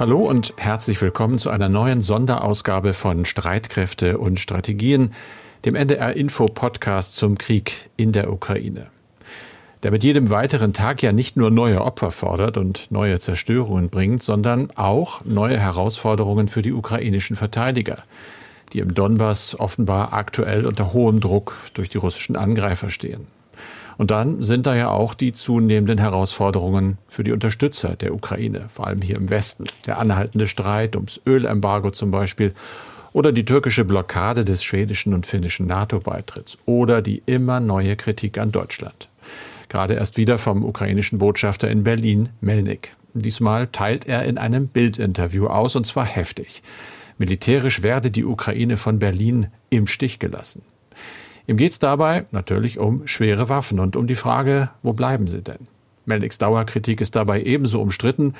Hallo und herzlich willkommen zu einer neuen Sonderausgabe von Streitkräfte und Strategien, dem NDR Info Podcast zum Krieg in der Ukraine. Der mit jedem weiteren Tag ja nicht nur neue Opfer fordert und neue Zerstörungen bringt, sondern auch neue Herausforderungen für die ukrainischen Verteidiger, die im Donbass offenbar aktuell unter hohem Druck durch die russischen Angreifer stehen. Und dann sind da ja auch die zunehmenden Herausforderungen für die Unterstützer der Ukraine, vor allem hier im Westen. Der anhaltende Streit ums Ölembargo zum Beispiel oder die türkische Blockade des schwedischen und finnischen NATO-Beitritts oder die immer neue Kritik an Deutschland. Gerade erst wieder vom ukrainischen Botschafter in Berlin, Melnik. Diesmal teilt er in einem Bildinterview aus, und zwar heftig. Militärisch werde die Ukraine von Berlin im Stich gelassen. Ihm geht es dabei natürlich um schwere Waffen und um die Frage, wo bleiben sie denn? Melniks Dauerkritik ist dabei ebenso umstritten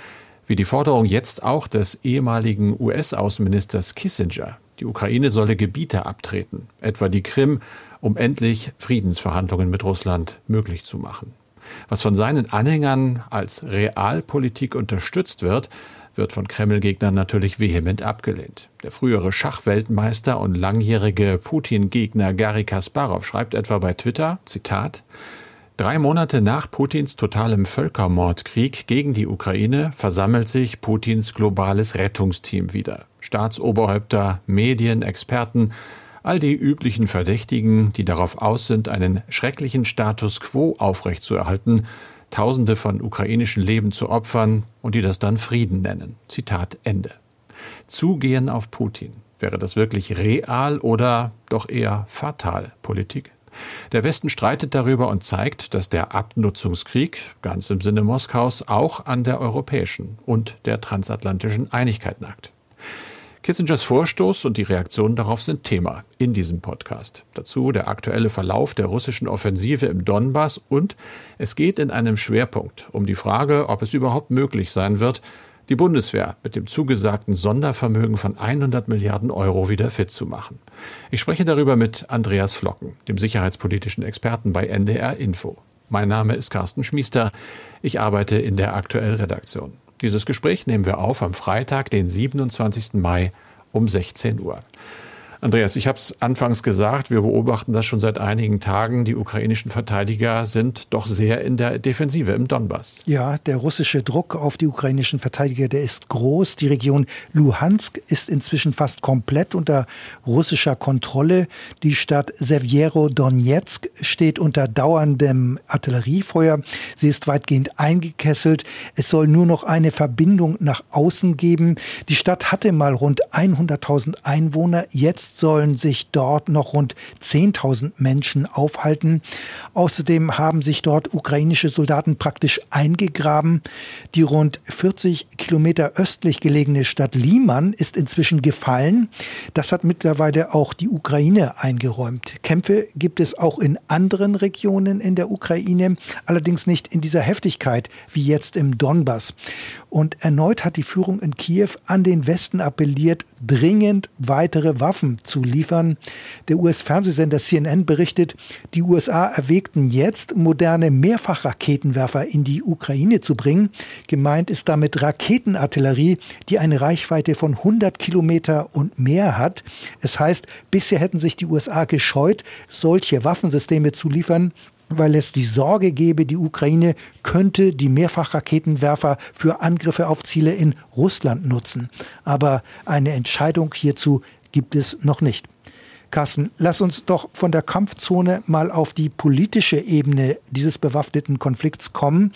wie die Forderung jetzt auch des ehemaligen US-Außenministers Kissinger. Die Ukraine solle Gebiete abtreten, etwa die Krim, um endlich Friedensverhandlungen mit Russland möglich zu machen. Was von seinen Anhängern als Realpolitik unterstützt wird, wird von Kreml-Gegnern natürlich vehement abgelehnt. Der frühere Schachweltmeister und langjährige Putin-Gegner Gary Kasparov schreibt etwa bei Twitter, Zitat, Drei Monate nach Putins totalem Völkermordkrieg gegen die Ukraine versammelt sich Putins globales Rettungsteam wieder. Staatsoberhäupter, Medien, Experten, all die üblichen Verdächtigen, die darauf aus sind, einen schrecklichen Status quo aufrechtzuerhalten, Tausende von ukrainischen Leben zu opfern und die das dann Frieden nennen. Zitat Ende. Zugehen auf Putin. Wäre das wirklich real oder doch eher fatal Politik? Der Westen streitet darüber und zeigt, dass der Abnutzungskrieg, ganz im Sinne Moskaus, auch an der europäischen und der transatlantischen Einigkeit nagt. Kissingers Vorstoß und die Reaktionen darauf sind Thema in diesem Podcast. Dazu der aktuelle Verlauf der russischen Offensive im Donbass und es geht in einem Schwerpunkt um die Frage, ob es überhaupt möglich sein wird, die Bundeswehr mit dem zugesagten Sondervermögen von 100 Milliarden Euro wieder fit zu machen. Ich spreche darüber mit Andreas Flocken, dem sicherheitspolitischen Experten bei NDR Info. Mein Name ist Carsten Schmiester. Ich arbeite in der aktuellen Redaktion. Dieses Gespräch nehmen wir auf am Freitag, den 27. Mai um 16 Uhr. Andreas, ich habe es anfangs gesagt, wir beobachten das schon seit einigen Tagen. Die ukrainischen Verteidiger sind doch sehr in der Defensive im Donbass. Ja, der russische Druck auf die ukrainischen Verteidiger, der ist groß. Die Region Luhansk ist inzwischen fast komplett unter russischer Kontrolle. Die Stadt Severo-Donetsk steht unter dauerndem Artilleriefeuer. Sie ist weitgehend eingekesselt. Es soll nur noch eine Verbindung nach außen geben. Die Stadt hatte mal rund 100.000 Einwohner. Jetzt Jetzt sollen sich dort noch rund 10.000 Menschen aufhalten. Außerdem haben sich dort ukrainische Soldaten praktisch eingegraben. Die rund 40 Kilometer östlich gelegene Stadt Liman ist inzwischen gefallen. Das hat mittlerweile auch die Ukraine eingeräumt. Kämpfe gibt es auch in anderen Regionen in der Ukraine, allerdings nicht in dieser Heftigkeit wie jetzt im Donbass. Und erneut hat die Führung in Kiew an den Westen appelliert, dringend weitere Waffen zu liefern. Der US-Fernsehsender CNN berichtet, die USA erwägten jetzt, moderne Mehrfachraketenwerfer in die Ukraine zu bringen. Gemeint ist damit Raketenartillerie, die eine Reichweite von 100 Kilometer und mehr hat. Es heißt, bisher hätten sich die USA gescheut, solche Waffensysteme zu liefern weil es die Sorge gebe, die Ukraine könnte die Mehrfachraketenwerfer für Angriffe auf Ziele in Russland nutzen. Aber eine Entscheidung hierzu gibt es noch nicht. Carsten, lass uns doch von der Kampfzone mal auf die politische Ebene dieses bewaffneten Konflikts kommen.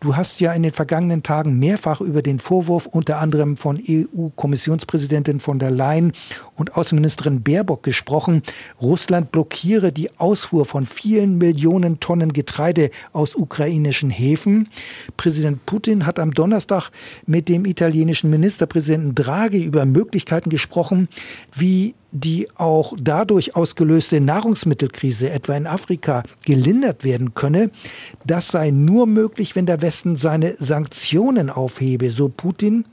Du hast ja in den vergangenen Tagen mehrfach über den Vorwurf unter anderem von EU-Kommissionspräsidentin von der Leyen und Außenministerin Baerbock gesprochen, Russland blockiere die Ausfuhr von vielen Millionen Tonnen Getreide aus ukrainischen Häfen. Präsident Putin hat am Donnerstag mit dem italienischen Ministerpräsidenten Draghi über Möglichkeiten gesprochen, wie die auch dadurch ausgelöste Nahrungsmittelkrise etwa in Afrika gelindert werden könne, das sei nur möglich, wenn der Westen seine Sanktionen aufhebe, so Putin.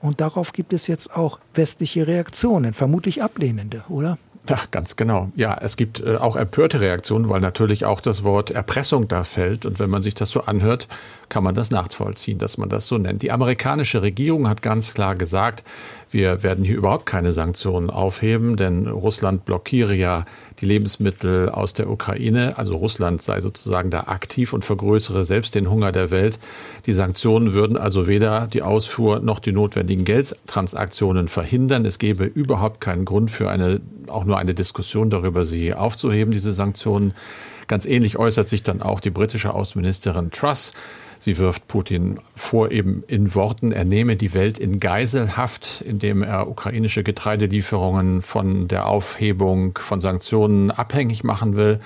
Und darauf gibt es jetzt auch westliche Reaktionen, vermutlich ablehnende, oder? Ja, ganz genau. Ja, es gibt äh, auch empörte Reaktionen, weil natürlich auch das Wort Erpressung da fällt. Und wenn man sich das so anhört, kann man das nachvollziehen, dass man das so nennt. Die amerikanische Regierung hat ganz klar gesagt, wir werden hier überhaupt keine Sanktionen aufheben, denn Russland blockiere ja die Lebensmittel aus der Ukraine. Also Russland sei sozusagen da aktiv und vergrößere selbst den Hunger der Welt. Die Sanktionen würden also weder die Ausfuhr noch die notwendigen Geldtransaktionen verhindern. Es gäbe überhaupt keinen Grund für eine, auch nur eine Diskussion darüber, sie aufzuheben, diese Sanktionen. Ganz ähnlich äußert sich dann auch die britische Außenministerin Truss. Sie wirft Putin vor, eben in Worten, er nehme die Welt in Geiselhaft, indem er ukrainische Getreidelieferungen von der Aufhebung von Sanktionen abhängig machen will.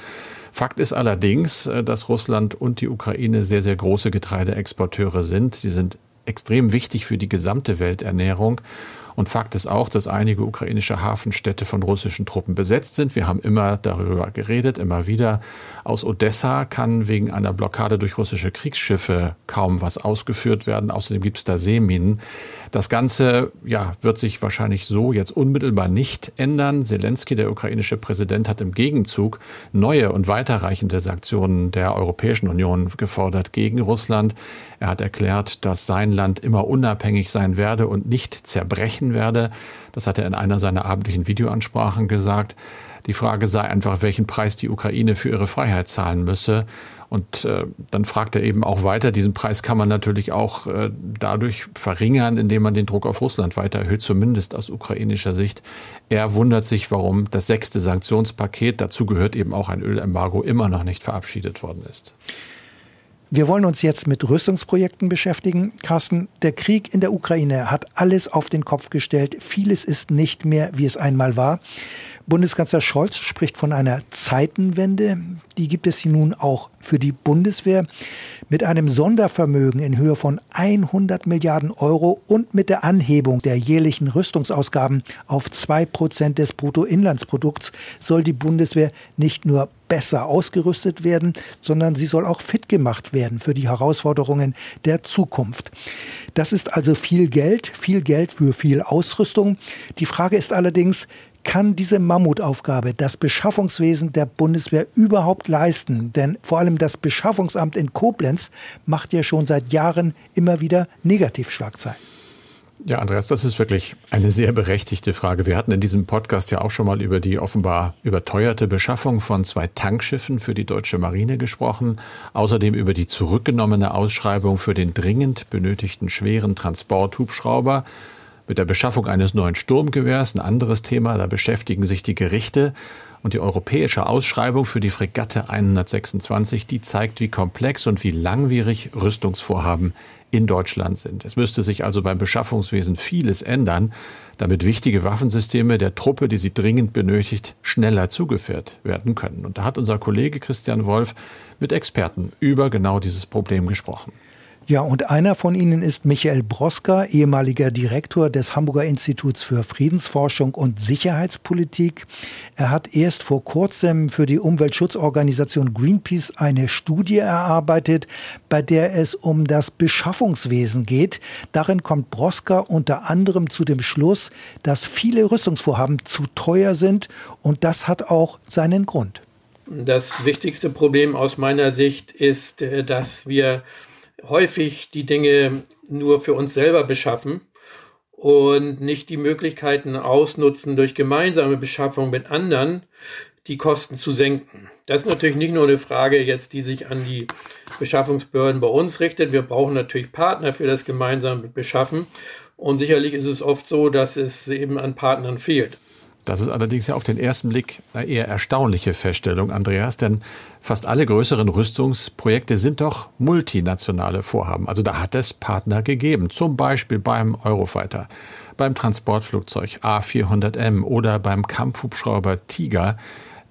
Fakt ist allerdings, äh, dass Russland und die Ukraine sehr, sehr große Getreideexporteure sind. Sie sind extrem wichtig für die gesamte Welternährung. Und Fakt ist auch, dass einige ukrainische Hafenstädte von russischen Truppen besetzt sind. Wir haben immer darüber geredet, immer wieder. Aus Odessa kann wegen einer Blockade durch russische Kriegsschiffe kaum was ausgeführt werden. Außerdem gibt es da Seeminen. Das Ganze ja, wird sich wahrscheinlich so jetzt unmittelbar nicht ändern. Zelensky, der ukrainische Präsident, hat im Gegenzug neue und weiterreichende Sanktionen der Europäischen Union gefordert gegen Russland. Er hat erklärt, dass sein Land immer unabhängig sein werde und nicht zerbrechen werde. Das hat er in einer seiner abendlichen Videoansprachen gesagt. Die Frage sei einfach, welchen Preis die Ukraine für ihre Freiheit zahlen müsse. Und äh, dann fragt er eben auch weiter, diesen Preis kann man natürlich auch äh, dadurch verringern, indem man den Druck auf Russland weiter erhöht, zumindest aus ukrainischer Sicht. Er wundert sich, warum das sechste Sanktionspaket, dazu gehört eben auch ein Ölembargo, immer noch nicht verabschiedet worden ist. Wir wollen uns jetzt mit Rüstungsprojekten beschäftigen. Carsten, der Krieg in der Ukraine hat alles auf den Kopf gestellt. Vieles ist nicht mehr, wie es einmal war. Bundeskanzler Scholz spricht von einer Zeitenwende. Die gibt es nun auch für die Bundeswehr mit einem Sondervermögen in Höhe von 100 Milliarden Euro und mit der Anhebung der jährlichen Rüstungsausgaben auf zwei Prozent des Bruttoinlandsprodukts soll die Bundeswehr nicht nur besser ausgerüstet werden, sondern sie soll auch fit gemacht werden für die Herausforderungen der Zukunft. Das ist also viel Geld, viel Geld für viel Ausrüstung. Die Frage ist allerdings, kann diese Mammutaufgabe das Beschaffungswesen der Bundeswehr überhaupt leisten? Denn vor allem das Beschaffungsamt in Koblenz macht ja schon seit Jahren immer wieder Negativschlagzeilen. Ja, Andreas, das ist wirklich eine sehr berechtigte Frage. Wir hatten in diesem Podcast ja auch schon mal über die offenbar überteuerte Beschaffung von zwei Tankschiffen für die deutsche Marine gesprochen, außerdem über die zurückgenommene Ausschreibung für den dringend benötigten schweren Transporthubschrauber mit der Beschaffung eines neuen Sturmgewehrs, ein anderes Thema, da beschäftigen sich die Gerichte. Und die europäische Ausschreibung für die Fregatte 126, die zeigt, wie komplex und wie langwierig Rüstungsvorhaben in Deutschland sind. Es müsste sich also beim Beschaffungswesen vieles ändern, damit wichtige Waffensysteme der Truppe, die sie dringend benötigt, schneller zugeführt werden können. Und da hat unser Kollege Christian Wolf mit Experten über genau dieses Problem gesprochen. Ja, und einer von ihnen ist Michael Broska, ehemaliger Direktor des Hamburger Instituts für Friedensforschung und Sicherheitspolitik. Er hat erst vor kurzem für die Umweltschutzorganisation Greenpeace eine Studie erarbeitet, bei der es um das Beschaffungswesen geht. Darin kommt Broska unter anderem zu dem Schluss, dass viele Rüstungsvorhaben zu teuer sind und das hat auch seinen Grund. Das wichtigste Problem aus meiner Sicht ist, äh, dass wir häufig die Dinge nur für uns selber beschaffen und nicht die Möglichkeiten ausnutzen, durch gemeinsame Beschaffung mit anderen die Kosten zu senken. Das ist natürlich nicht nur eine Frage jetzt, die sich an die Beschaffungsbehörden bei uns richtet. Wir brauchen natürlich Partner für das gemeinsame Beschaffen. Und sicherlich ist es oft so, dass es eben an Partnern fehlt. Das ist allerdings ja auf den ersten Blick eine eher erstaunliche Feststellung, Andreas, denn fast alle größeren Rüstungsprojekte sind doch multinationale Vorhaben. Also da hat es Partner gegeben, zum Beispiel beim Eurofighter, beim Transportflugzeug A400M oder beim Kampfhubschrauber Tiger,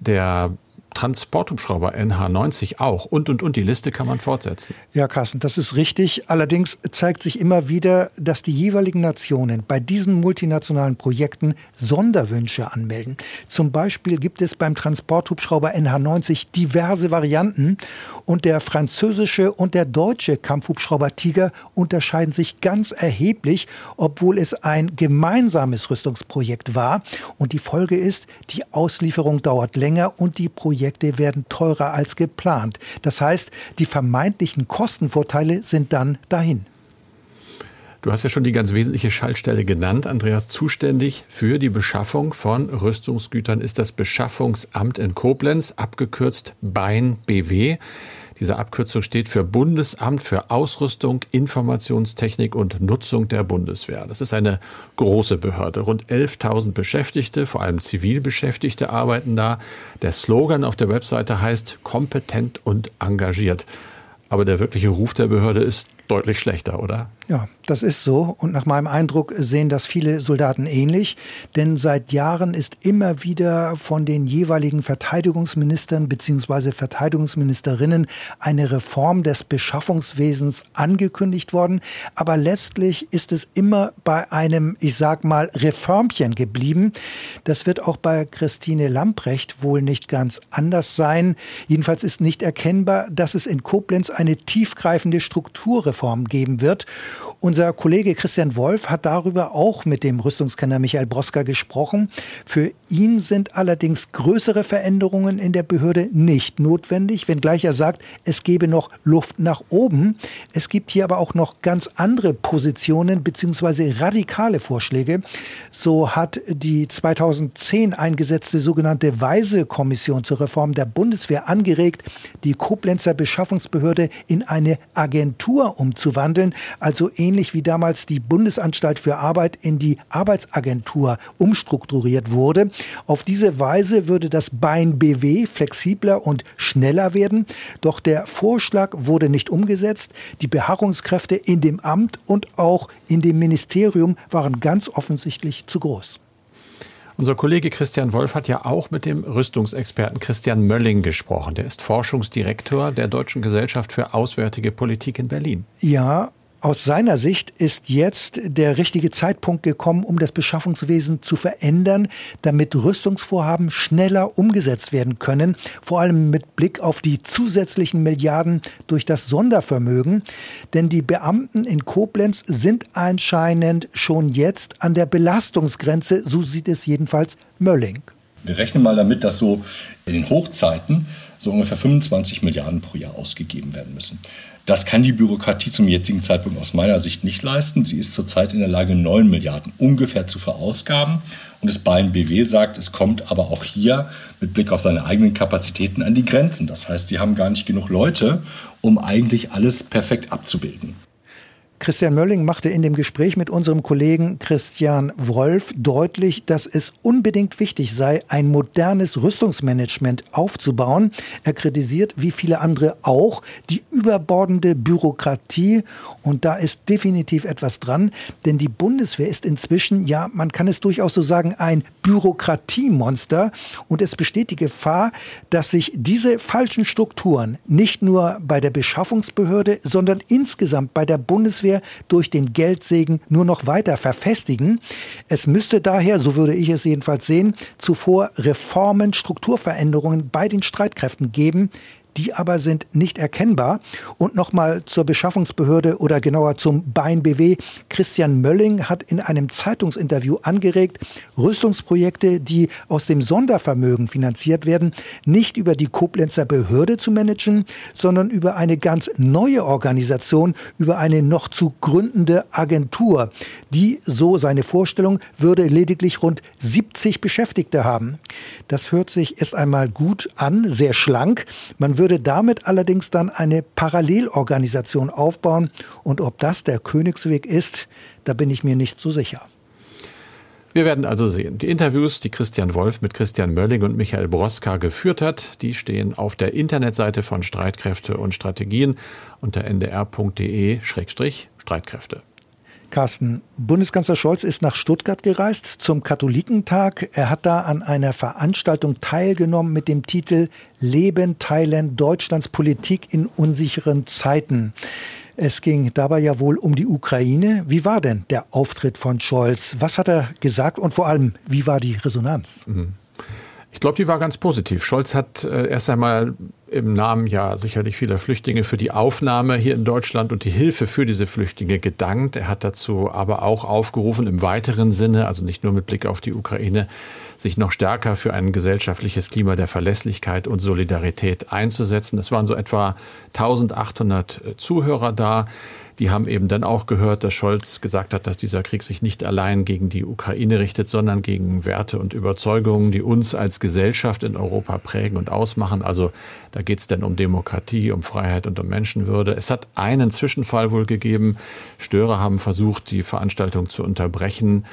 der Transporthubschrauber NH90 auch und, und, und. Die Liste kann man fortsetzen. Ja, Carsten, das ist richtig. Allerdings zeigt sich immer wieder, dass die jeweiligen Nationen bei diesen multinationalen Projekten Sonderwünsche anmelden. Zum Beispiel gibt es beim Transporthubschrauber NH90 diverse Varianten und der französische und der deutsche Kampfhubschrauber Tiger unterscheiden sich ganz erheblich, obwohl es ein gemeinsames Rüstungsprojekt war. Und die Folge ist, die Auslieferung dauert länger und die Projekte Projekte werden teurer als geplant. Das heißt, die vermeintlichen Kostenvorteile sind dann dahin. Du hast ja schon die ganz wesentliche Schaltstelle genannt, Andreas. Zuständig für die Beschaffung von Rüstungsgütern ist das Beschaffungsamt in Koblenz, abgekürzt BEIN BW. Diese Abkürzung steht für Bundesamt für Ausrüstung, Informationstechnik und Nutzung der Bundeswehr. Das ist eine große Behörde. Rund 11.000 Beschäftigte, vor allem Zivilbeschäftigte, arbeiten da. Der Slogan auf der Webseite heißt kompetent und engagiert. Aber der wirkliche Ruf der Behörde ist deutlich schlechter, oder? Ja, das ist so. Und nach meinem Eindruck sehen das viele Soldaten ähnlich. Denn seit Jahren ist immer wieder von den jeweiligen Verteidigungsministern bzw. Verteidigungsministerinnen eine Reform des Beschaffungswesens angekündigt worden. Aber letztlich ist es immer bei einem, ich sag mal, Reformchen geblieben. Das wird auch bei Christine Lamprecht wohl nicht ganz anders sein. Jedenfalls ist nicht erkennbar, dass es in Koblenz eine tiefgreifende Strukturreform geben wird. Unser Kollege Christian Wolf hat darüber auch mit dem Rüstungskenner Michael Broska gesprochen. Für ihn sind allerdings größere Veränderungen in der Behörde nicht notwendig, wenngleich er sagt, es gebe noch Luft nach oben. Es gibt hier aber auch noch ganz andere Positionen bzw. radikale Vorschläge. So hat die 2010 eingesetzte sogenannte Weise-Kommission zur Reform der Bundeswehr angeregt, die Koblenzer Beschaffungsbehörde in eine Agentur umzuwandeln, also ähnlich wie damals die Bundesanstalt für Arbeit in die Arbeitsagentur umstrukturiert wurde. Auf diese Weise würde das Bein BW flexibler und schneller werden. Doch der Vorschlag wurde nicht umgesetzt. Die Beharrungskräfte in dem Amt und auch in dem Ministerium waren ganz offensichtlich zu groß. Unser Kollege Christian Wolf hat ja auch mit dem Rüstungsexperten Christian Mölling gesprochen. Der ist Forschungsdirektor der Deutschen Gesellschaft für Auswärtige Politik in Berlin. Ja, aus seiner Sicht ist jetzt der richtige Zeitpunkt gekommen, um das Beschaffungswesen zu verändern, damit Rüstungsvorhaben schneller umgesetzt werden können, vor allem mit Blick auf die zusätzlichen Milliarden durch das Sondervermögen. Denn die Beamten in Koblenz sind anscheinend schon jetzt an der Belastungsgrenze, so sieht es jedenfalls Mölling. Wir rechnen mal damit, dass so in den Hochzeiten so ungefähr 25 Milliarden pro Jahr ausgegeben werden müssen. Das kann die Bürokratie zum jetzigen Zeitpunkt aus meiner Sicht nicht leisten. Sie ist zurzeit in der Lage, 9 Milliarden ungefähr zu verausgaben. Und das Bein BW sagt, es kommt aber auch hier mit Blick auf seine eigenen Kapazitäten an die Grenzen. Das heißt, die haben gar nicht genug Leute, um eigentlich alles perfekt abzubilden. Christian Mölling machte in dem Gespräch mit unserem Kollegen Christian Wolf deutlich, dass es unbedingt wichtig sei, ein modernes Rüstungsmanagement aufzubauen. Er kritisiert, wie viele andere auch, die überbordende Bürokratie. Und da ist definitiv etwas dran, denn die Bundeswehr ist inzwischen, ja, man kann es durchaus so sagen, ein Bürokratiemonster. Und es besteht die Gefahr, dass sich diese falschen Strukturen nicht nur bei der Beschaffungsbehörde, sondern insgesamt bei der Bundeswehr wir durch den Geldsegen nur noch weiter verfestigen. Es müsste daher, so würde ich es jedenfalls sehen, zuvor Reformen, Strukturveränderungen bei den Streitkräften geben, die aber sind nicht erkennbar. Und nochmal zur Beschaffungsbehörde oder genauer zum Bein BW. Christian Mölling hat in einem Zeitungsinterview angeregt, Rüstungsprojekte, die aus dem Sondervermögen finanziert werden, nicht über die Koblenzer Behörde zu managen, sondern über eine ganz neue Organisation, über eine noch zu gründende Agentur. Die, so seine Vorstellung, würde lediglich rund 70 Beschäftigte haben. Das hört sich erst einmal gut an, sehr schlank. Man würde damit allerdings dann eine Parallelorganisation aufbauen. Und ob das der Königsweg ist, da bin ich mir nicht so sicher. Wir werden also sehen. Die Interviews, die Christian Wolf mit Christian Mölling und Michael Broska geführt hat, die stehen auf der Internetseite von Streitkräfte und Strategien unter ndr.de-streitkräfte. Carsten, Bundeskanzler Scholz ist nach Stuttgart gereist zum Katholikentag. Er hat da an einer Veranstaltung teilgenommen mit dem Titel Leben teilen Deutschlands Politik in unsicheren Zeiten. Es ging dabei ja wohl um die Ukraine. Wie war denn der Auftritt von Scholz? Was hat er gesagt und vor allem, wie war die Resonanz? Mhm. Ich glaube, die war ganz positiv. Scholz hat äh, erst einmal im Namen ja sicherlich vieler Flüchtlinge für die Aufnahme hier in Deutschland und die Hilfe für diese Flüchtlinge gedankt. Er hat dazu aber auch aufgerufen, im weiteren Sinne, also nicht nur mit Blick auf die Ukraine, sich noch stärker für ein gesellschaftliches Klima der Verlässlichkeit und Solidarität einzusetzen. Es waren so etwa 1800 Zuhörer da. Die haben eben dann auch gehört, dass Scholz gesagt hat, dass dieser Krieg sich nicht allein gegen die Ukraine richtet, sondern gegen Werte und Überzeugungen, die uns als Gesellschaft in Europa prägen und ausmachen. Also da geht es dann um Demokratie, um Freiheit und um Menschenwürde. Es hat einen Zwischenfall wohl gegeben. Störer haben versucht, die Veranstaltung zu unterbrechen.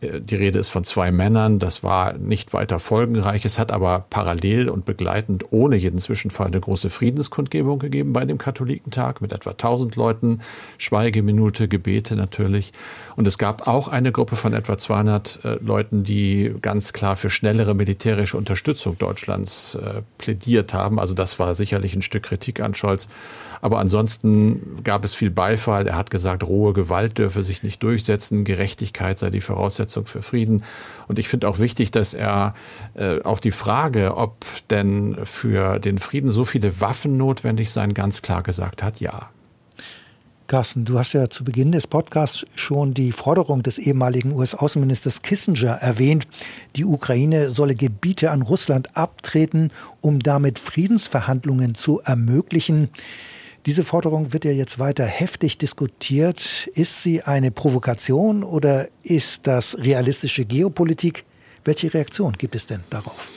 Äh, die Rede ist von zwei Männern. Das war nicht weiter folgenreich. Es hat aber parallel und begleitend ohne jeden Zwischenfall eine große Friedenskundgebung gegeben bei dem Katholikentag mit etwa 1000 Leuten. Schweigeminute, Gebete natürlich. Und es gab auch eine Gruppe von etwa 200 äh, Leuten, die ganz klar für schnellere militärische Unterstützung Deutschlands äh, plädiert haben. Also das war sicherlich ein Stück Kritik an Scholz. Aber ansonsten gab es viel Beifall. Er hat gesagt, rohe Gewalt dürfe sich nicht durchsetzen, Gerechtigkeit sei die Voraussetzung für Frieden. Und ich finde auch wichtig, dass er äh, auf die Frage, ob denn für den Frieden so viele Waffen notwendig seien, ganz klar gesagt hat, ja. Carsten, du hast ja zu Beginn des Podcasts schon die Forderung des ehemaligen US-Außenministers Kissinger erwähnt, die Ukraine solle Gebiete an Russland abtreten, um damit Friedensverhandlungen zu ermöglichen. Diese Forderung wird ja jetzt weiter heftig diskutiert. Ist sie eine Provokation oder ist das realistische Geopolitik? Welche Reaktion gibt es denn darauf?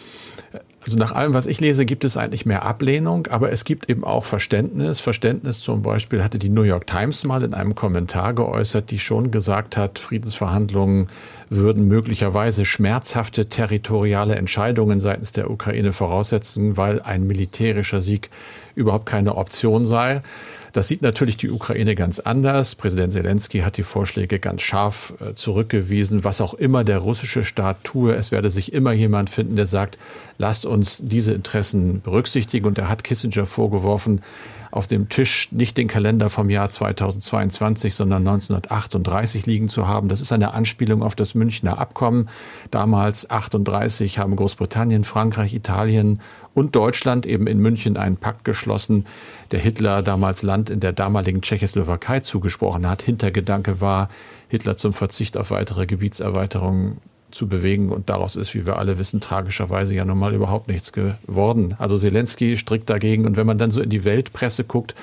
Also nach allem, was ich lese, gibt es eigentlich mehr Ablehnung, aber es gibt eben auch Verständnis. Verständnis zum Beispiel hatte die New York Times mal in einem Kommentar geäußert, die schon gesagt hat, Friedensverhandlungen würden möglicherweise schmerzhafte territoriale Entscheidungen seitens der Ukraine voraussetzen, weil ein militärischer Sieg überhaupt keine Option sei. Das sieht natürlich die Ukraine ganz anders. Präsident Zelensky hat die Vorschläge ganz scharf äh, zurückgewiesen. Was auch immer der russische Staat tue, es werde sich immer jemand finden, der sagt, lasst uns diese Interessen berücksichtigen. Und er hat Kissinger vorgeworfen, auf dem Tisch nicht den Kalender vom Jahr 2022, sondern 1938 liegen zu haben. Das ist eine Anspielung auf das Münchner Abkommen. Damals 38 haben Großbritannien, Frankreich, Italien und Deutschland eben in München einen Pakt geschlossen, der Hitler damals Land in der damaligen Tschechoslowakei zugesprochen hat. Hintergedanke war, Hitler zum Verzicht auf weitere Gebietserweiterungen zu bewegen. Und daraus ist, wie wir alle wissen, tragischerweise ja nun mal überhaupt nichts geworden. Also Zelensky strikt dagegen. Und wenn man dann so in die Weltpresse guckt,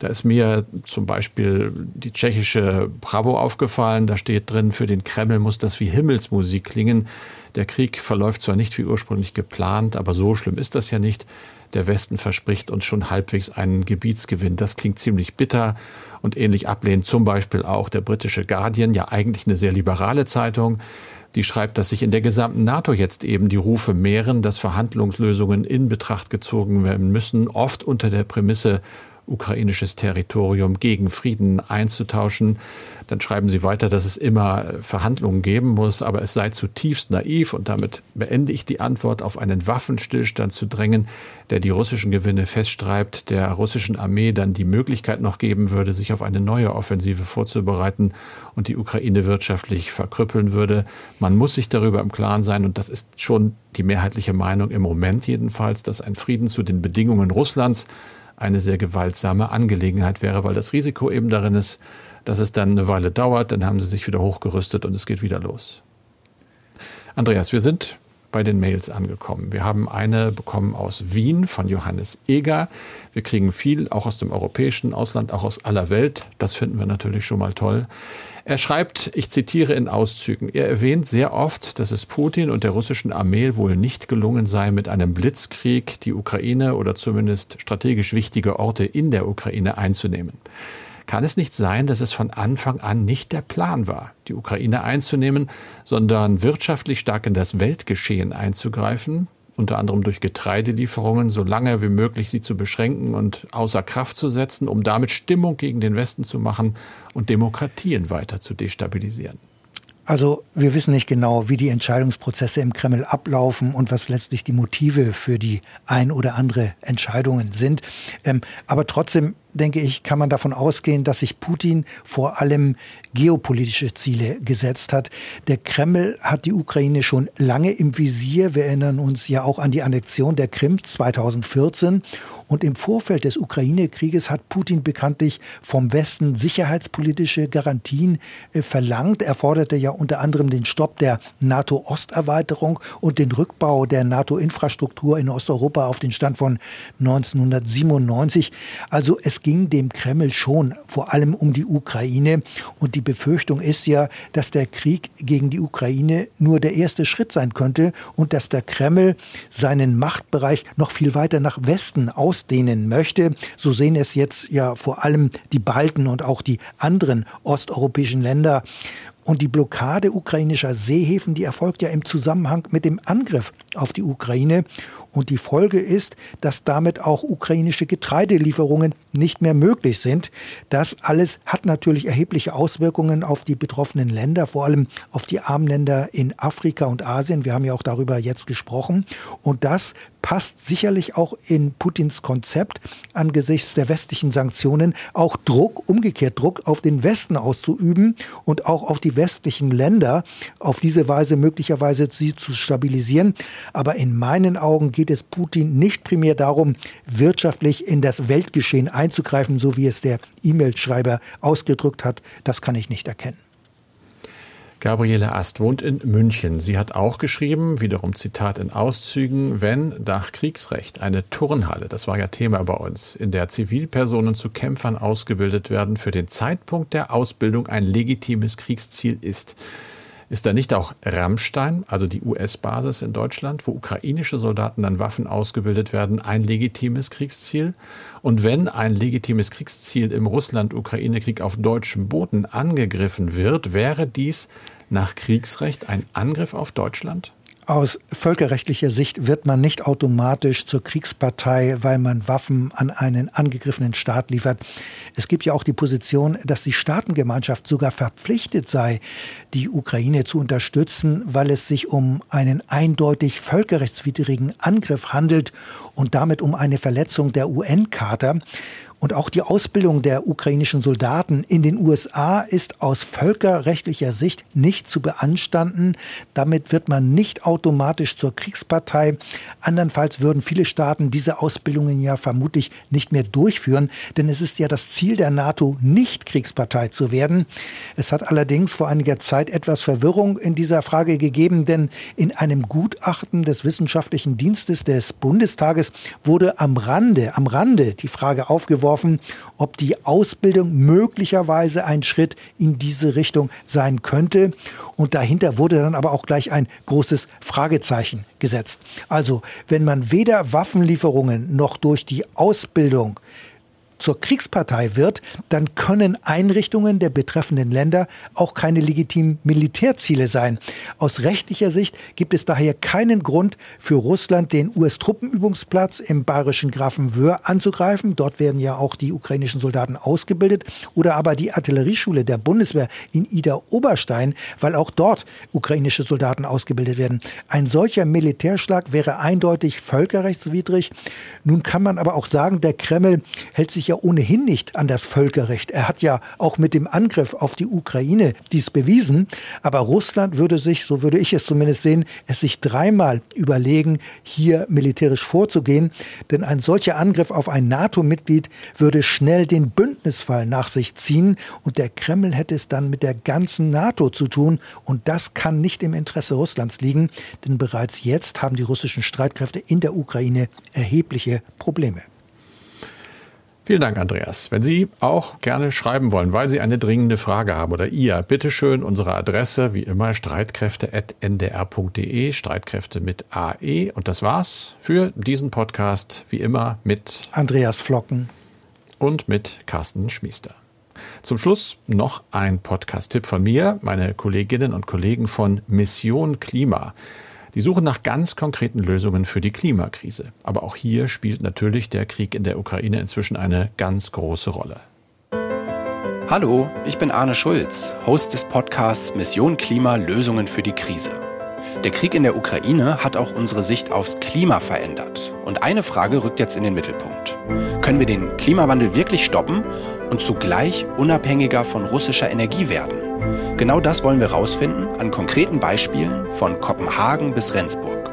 da ist mir zum Beispiel die tschechische Bravo aufgefallen. Da steht drin, für den Kreml muss das wie Himmelsmusik klingen. Der Krieg verläuft zwar nicht wie ursprünglich geplant, aber so schlimm ist das ja nicht. Der Westen verspricht uns schon halbwegs einen Gebietsgewinn. Das klingt ziemlich bitter und ähnlich ablehnt zum Beispiel auch der britische Guardian, ja eigentlich eine sehr liberale Zeitung. Die schreibt, dass sich in der gesamten NATO jetzt eben die Rufe mehren, dass Verhandlungslösungen in Betracht gezogen werden müssen, oft unter der Prämisse ukrainisches Territorium gegen Frieden einzutauschen. Dann schreiben sie weiter, dass es immer Verhandlungen geben muss, aber es sei zutiefst naiv und damit beende ich die Antwort auf einen Waffenstillstand zu drängen, der die russischen Gewinne festschreibt, der russischen Armee dann die Möglichkeit noch geben würde, sich auf eine neue Offensive vorzubereiten und die Ukraine wirtschaftlich verkrüppeln würde. Man muss sich darüber im Klaren sein und das ist schon die mehrheitliche Meinung im Moment jedenfalls, dass ein Frieden zu den Bedingungen Russlands eine sehr gewaltsame Angelegenheit wäre, weil das Risiko eben darin ist, dass es dann eine Weile dauert, dann haben sie sich wieder hochgerüstet und es geht wieder los. Andreas, wir sind bei den Mails angekommen. Wir haben eine bekommen aus Wien von Johannes Eger. Wir kriegen viel, auch aus dem europäischen Ausland, auch aus aller Welt. Das finden wir natürlich schon mal toll. Er schreibt, ich zitiere in Auszügen, er erwähnt sehr oft, dass es Putin und der russischen Armee wohl nicht gelungen sei, mit einem Blitzkrieg die Ukraine oder zumindest strategisch wichtige Orte in der Ukraine einzunehmen. Kann es nicht sein, dass es von Anfang an nicht der Plan war, die Ukraine einzunehmen, sondern wirtschaftlich stark in das Weltgeschehen einzugreifen, unter anderem durch Getreidelieferungen, so lange wie möglich sie zu beschränken und außer Kraft zu setzen, um damit Stimmung gegen den Westen zu machen und Demokratien weiter zu destabilisieren. Also wir wissen nicht genau, wie die Entscheidungsprozesse im Kreml ablaufen und was letztlich die Motive für die ein oder andere Entscheidungen sind. Ähm, aber trotzdem denke ich, kann man davon ausgehen, dass sich Putin vor allem geopolitische Ziele gesetzt hat. Der Kreml hat die Ukraine schon lange im Visier. Wir erinnern uns ja auch an die Annexion der Krim 2014. Und im Vorfeld des Ukraine-Krieges hat Putin bekanntlich vom Westen sicherheitspolitische Garantien äh, verlangt. Er forderte ja unter anderem den Stopp der NATO-Osterweiterung und den Rückbau der NATO-Infrastruktur in Osteuropa auf den Stand von 1997. Also es ging dem Kreml schon vor allem um die Ukraine. Und die Befürchtung ist ja, dass der Krieg gegen die Ukraine nur der erste Schritt sein könnte und dass der Kreml seinen Machtbereich noch viel weiter nach Westen aus ausdehnen möchte. So sehen es jetzt ja vor allem die Balten und auch die anderen osteuropäischen Länder. Und die Blockade ukrainischer Seehäfen, die erfolgt ja im Zusammenhang mit dem Angriff auf die Ukraine. Und die Folge ist, dass damit auch ukrainische Getreidelieferungen nicht mehr möglich sind. Das alles hat natürlich erhebliche Auswirkungen auf die betroffenen Länder, vor allem auf die armen Länder in Afrika und Asien. Wir haben ja auch darüber jetzt gesprochen. Und das passt sicherlich auch in Putins Konzept angesichts der westlichen Sanktionen auch Druck, umgekehrt Druck auf den Westen auszuüben und auch auf die westlichen Länder auf diese Weise möglicherweise sie zu stabilisieren. Aber in meinen Augen geht es Putin nicht primär darum, wirtschaftlich in das Weltgeschehen einzugreifen, so wie es der E-Mail-Schreiber ausgedrückt hat. Das kann ich nicht erkennen. Gabriele Ast wohnt in München. Sie hat auch geschrieben, wiederum Zitat in Auszügen, wenn nach Kriegsrecht eine Turnhalle, das war ja Thema bei uns, in der Zivilpersonen zu Kämpfern ausgebildet werden, für den Zeitpunkt der Ausbildung ein legitimes Kriegsziel ist. Ist da nicht auch Rammstein, also die US-Basis in Deutschland, wo ukrainische Soldaten dann Waffen ausgebildet werden, ein legitimes Kriegsziel? Und wenn ein legitimes Kriegsziel im Russland-Ukraine-Krieg auf deutschem Boden angegriffen wird, wäre dies nach Kriegsrecht ein Angriff auf Deutschland? Aus völkerrechtlicher Sicht wird man nicht automatisch zur Kriegspartei, weil man Waffen an einen angegriffenen Staat liefert. Es gibt ja auch die Position, dass die Staatengemeinschaft sogar verpflichtet sei, die Ukraine zu unterstützen, weil es sich um einen eindeutig völkerrechtswidrigen Angriff handelt und damit um eine Verletzung der UN-Charta. Und auch die Ausbildung der ukrainischen Soldaten in den USA ist aus völkerrechtlicher Sicht nicht zu beanstanden. Damit wird man nicht automatisch zur Kriegspartei. Andernfalls würden viele Staaten diese Ausbildungen ja vermutlich nicht mehr durchführen, denn es ist ja das Ziel der NATO, nicht Kriegspartei zu werden. Es hat allerdings vor einiger Zeit etwas Verwirrung in dieser Frage gegeben, denn in einem Gutachten des Wissenschaftlichen Dienstes des Bundestages wurde am Rande, am Rande die Frage aufgeworfen, vorgeworfen, ob die Ausbildung möglicherweise ein Schritt in diese Richtung sein könnte. Und dahinter wurde dann aber auch gleich ein großes Fragezeichen gesetzt. Also, wenn man weder Waffenlieferungen noch durch die Ausbildung zur Kriegspartei wird, dann können Einrichtungen der betreffenden Länder auch keine legitimen Militärziele sein. Aus rechtlicher Sicht gibt es daher keinen Grund für Russland, den US-Truppenübungsplatz im bayerischen Grafenwöhr anzugreifen. Dort werden ja auch die ukrainischen Soldaten ausgebildet. Oder aber die Artillerieschule der Bundeswehr in Ida-Oberstein, weil auch dort ukrainische Soldaten ausgebildet werden. Ein solcher Militärschlag wäre eindeutig völkerrechtswidrig. Nun kann man aber auch sagen, der Kreml hält sich ja ohnehin nicht an das Völkerrecht. Er hat ja auch mit dem Angriff auf die Ukraine dies bewiesen. Aber Russland würde sich, so würde ich es zumindest sehen, es sich dreimal überlegen, hier militärisch vorzugehen. Denn ein solcher Angriff auf ein NATO-Mitglied würde schnell den Bündnisfall nach sich ziehen. Und der Kreml hätte es dann mit der ganzen NATO zu tun. Und das kann nicht im Interesse Russlands liegen. Denn bereits jetzt haben die russischen Streitkräfte in der Ukraine erhebliche Probleme. Vielen Dank, Andreas. Wenn Sie auch gerne schreiben wollen, weil Sie eine dringende Frage haben oder ihr, bitteschön unsere Adresse, wie immer, streitkräfte.ndr.de, Streitkräfte mit AE. Und das war's für diesen Podcast, wie immer, mit Andreas Flocken und mit Carsten Schmiester. Zum Schluss noch ein Podcast-Tipp von mir, meine Kolleginnen und Kollegen von Mission Klima. Die suchen nach ganz konkreten Lösungen für die Klimakrise. Aber auch hier spielt natürlich der Krieg in der Ukraine inzwischen eine ganz große Rolle. Hallo, ich bin Arne Schulz, Host des Podcasts Mission Klima Lösungen für die Krise. Der Krieg in der Ukraine hat auch unsere Sicht aufs Klima verändert. Und eine Frage rückt jetzt in den Mittelpunkt. Können wir den Klimawandel wirklich stoppen und zugleich unabhängiger von russischer Energie werden? Genau das wollen wir rausfinden an konkreten Beispielen von Kopenhagen bis Rendsburg.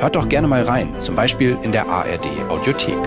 Hört doch gerne mal rein, zum Beispiel in der ARD Audiothek.